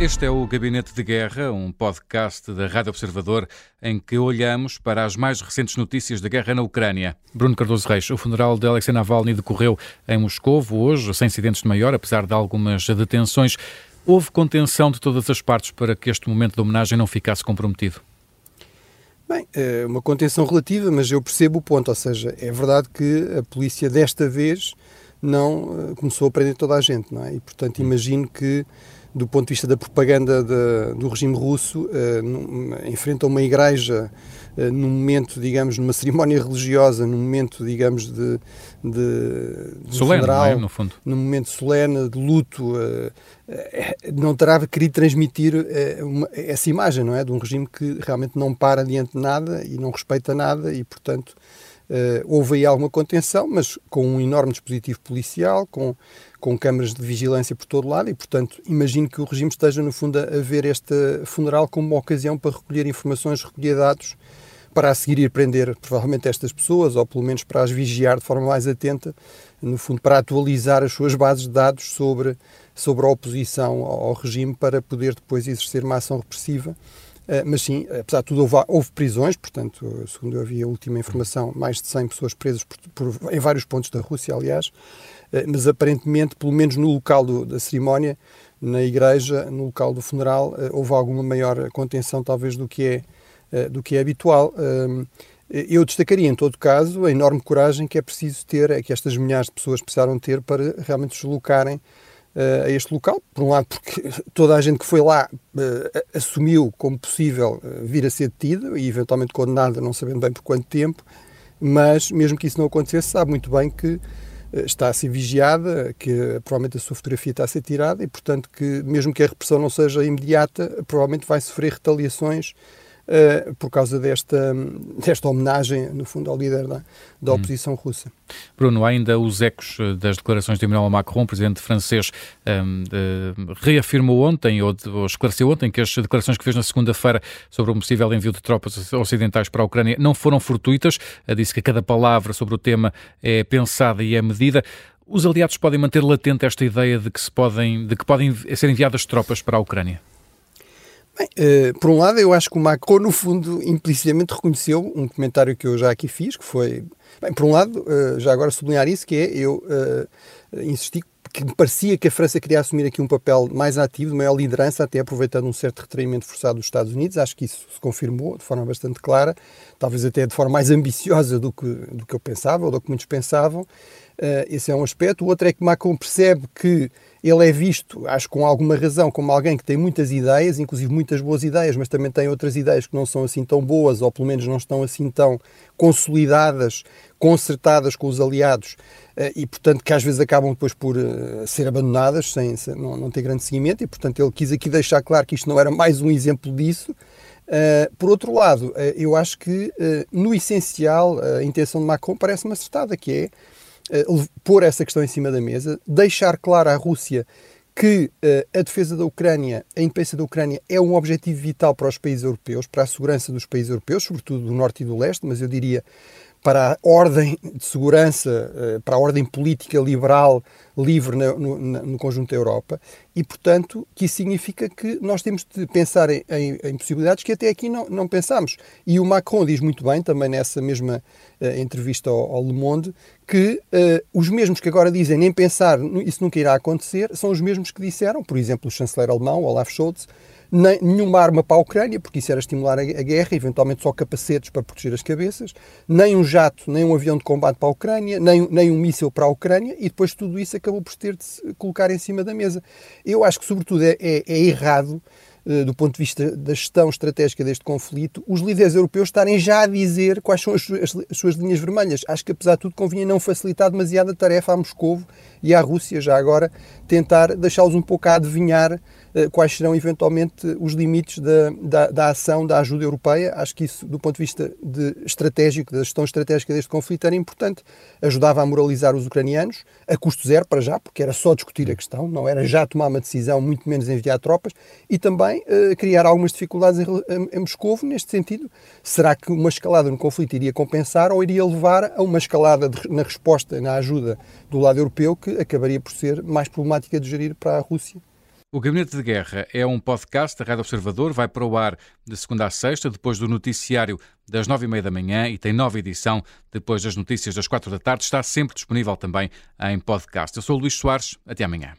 Este é o Gabinete de Guerra, um podcast da Rádio Observador em que olhamos para as mais recentes notícias da guerra na Ucrânia. Bruno Cardoso Reis, o funeral de Alexei Navalny decorreu em Moscou hoje, sem incidentes de maior, apesar de algumas detenções. Houve contenção de todas as partes para que este momento de homenagem não ficasse comprometido? Bem, é uma contenção relativa, mas eu percebo o ponto, ou seja, é verdade que a polícia desta vez não eh, começou a prender toda a gente, não é? E portanto imagino que do ponto de vista da propaganda de, do regime russo, uh, enfrenta uma igreja uh, num momento, digamos, numa cerimónia religiosa, num momento, digamos, de, de, de solene, funeral, é? no fundo, num momento solene de luto, uh, não terá querido transmitir uma, essa imagem, não é, de um regime que realmente não para diante de nada e não respeita nada e, portanto, houve aí alguma contenção, mas com um enorme dispositivo policial, com com câmaras de vigilância por todo lado e, portanto, imagino que o regime esteja, no fundo, a ver este funeral como uma ocasião para recolher informações, recolher dados, para a seguir ir prender, provavelmente, estas pessoas, ou pelo menos para as vigiar de forma mais atenta, no fundo, para atualizar as suas bases de dados sobre, sobre a oposição ao regime, para poder depois exercer uma ação repressiva. Uh, mas sim, apesar de tudo, houve, houve, prisões, portanto, segundo eu vi a última informação, mais de 100 pessoas presas por, por, em vários pontos da Rússia, aliás. Eh, mas aparentemente, pelo menos no local do, da cerimónia, na igreja, no local do funeral, eh, houve alguma maior contenção, talvez, do que é, eh, do que é habitual. Ehm, eu destacaria, em todo caso, a enorme coragem que é preciso ter, é que estas milhares de pessoas precisaram ter para realmente se deslocarem a este local. Por um lado, porque toda a gente que foi lá assumiu como possível vir a ser detida e eventualmente condenada, não sabendo bem por quanto tempo, mas mesmo que isso não acontecesse, sabe muito bem que eh, está a ser vigiada, que provavelmente a sua fotografia está a ser tirada e, portanto, que mesmo que a repressão não seja imediata, provavelmente vai sofrer retaliações uh, por causa desta, desta homenagem, no fundo, ao líder da, da hum. oposição hum. russa. Bruno, ainda os ecos eh, das declarações de Emmanuel Macron, presidente francês, um, uh, reafirmou ontem, ou, ou, esclareceu ontem, que as declarações que fez na segunda-feira sobre o possível envio de tropas ocidentais para a Ucrânia não foram fortuitas. Uh, disse que cada palavra sobre o tema é pensada e é medida. Os aliados podem manter latente esta ideia de que, se podem, de que podem ser enviadas tropas para a Ucrânia? Bem, uh, por um lado, eu acho que o Macron, no fundo, implicitamente reconheceu um comentário que eu já aqui fiz, que foi. Bem, por um lado, uh, já agora sublinhar isso, que é eu uh, insisti que me parecia que a França queria assumir aqui um papel mais ativo, de maior liderança, até aproveitando um certo retraimento forçado dos Estados Unidos. Acho que isso se confirmou de forma bastante clara, talvez até de forma mais ambiciosa do que, do que eu pensava, ou do que muitos pensavam. Uh, esse é um aspecto. O outro é que Macron percebe que ele é visto, acho com alguma razão, como alguém que tem muitas ideias, inclusive muitas boas ideias, mas também tem outras ideias que não são assim tão boas, ou pelo menos não estão assim tão consolidadas, concertadas com os aliados, eh, e portanto que às vezes acabam depois por eh, ser abandonadas, sem, não, não ter grande seguimento, e portanto ele quis aqui deixar claro que isto não era mais um exemplo disso. Por outro lado, eu acho que, no essencial, a intenção de Macron parece-me acertada, que é uh, pôr essa questão em cima da mesa, deixar claro à Rússia que uh, a defesa da Ucrânia, a independência da Ucrânia, é um objetivo vital para os países europeus, para a segurança dos países europeus, sobretudo do norte e do leste, mas eu diria para a ordem de segurança, uh, para a ordem política liberal livre no, no, no, conjunto da Europa e, portanto, que isso significa que nós temos de pensar em, em possibilidades que até aqui não, não pensámos. E o Macron diz muito bem, também nessa mesma uh, entrevista ao, ao, Le Monde, que uh, os mesmos que agora dizem nem pensar, isso nunca irá acontecer, são os mesmos que disseram, por exemplo, o chanceler alemão, Olaf Scholz, nem, nenhuma arma para a Ucrânia, porque isso era estimular a, a, guerra, eventualmente só capacetes para proteger as cabeças, nem um jato, nem um avião de combate para a Ucrânia, nem, nem um míssil para a Ucrânia, e depois tudo isso acabou por ter de se colocar em cima da mesa. Eu acho que, sobretudo, é, é, é errado eh, do ponto de vista da gestão estratégica deste conflito, os líderes europeus estarem já a dizer quais são as, as, as, suas linhas vermelhas. Acho que, apesar de tudo, convinha não facilitar demasiado a tarefa a Moscou e à Rússia, já agora, tentar deixá-los um pouco a adivinhar quais serão eventualmente os limites da, da, da, ação da ajuda europeia. Acho que isso, do ponto de vista de estratégico, da gestão estratégica deste conflito, era importante. Ajudava a moralizar os ucranianos, a custo zero para já, porque era só discutir a questão, não era já tomar uma decisão, muito menos enviar tropas, e também uh, criar algumas dificuldades em, em, em Moscou neste sentido. Será que uma escalada no conflito iria compensar ou iria levar a uma escalada de, na resposta, na ajuda do lado europeu, que acabaria por ser mais problemática de gerir para a Rússia? O Gabinete de Guerra é um podcast da Rádio Observador, vai para o ar de segunda a sexta, depois do noticiário das nove e meia da manhã e tem nova edição depois das notícias das quatro da tarde. Está sempre disponível também em podcast. Eu sou o Luís Soares, até amanhã.